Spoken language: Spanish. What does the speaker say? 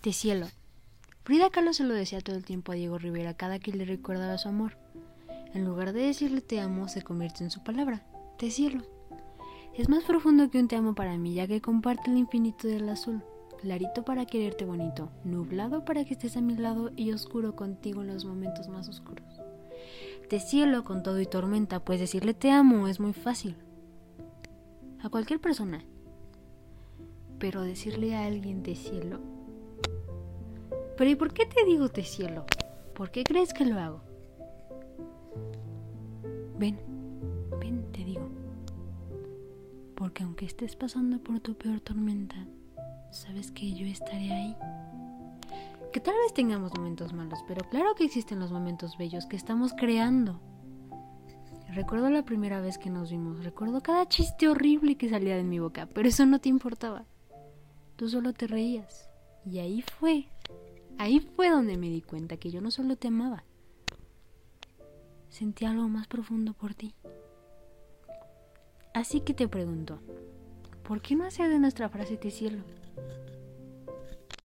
Te cielo. Frida Kahlo se lo decía todo el tiempo a Diego Rivera cada que le recordaba su amor. En lugar de decirle te amo, se convierte en su palabra, te cielo. Es más profundo que un te amo para mí, ya que comparte el infinito del azul, clarito para quererte bonito, nublado para que estés a mi lado y oscuro contigo en los momentos más oscuros. Te cielo con todo y tormenta, pues decirle te amo es muy fácil. A cualquier persona. Pero decirle a alguien te cielo. Pero ¿y por qué te digo te cielo? ¿Por qué crees que lo hago? Ven, ven, te digo. Porque aunque estés pasando por tu peor tormenta, sabes que yo estaré ahí. Que tal vez tengamos momentos malos, pero claro que existen los momentos bellos que estamos creando. Recuerdo la primera vez que nos vimos, recuerdo cada chiste horrible que salía de mi boca, pero eso no te importaba. Tú solo te reías. Y ahí fue, ahí fue donde me di cuenta que yo no solo te amaba, sentí algo más profundo por ti. Así que te pregunto, ¿por qué no hacer de nuestra frase te cielo?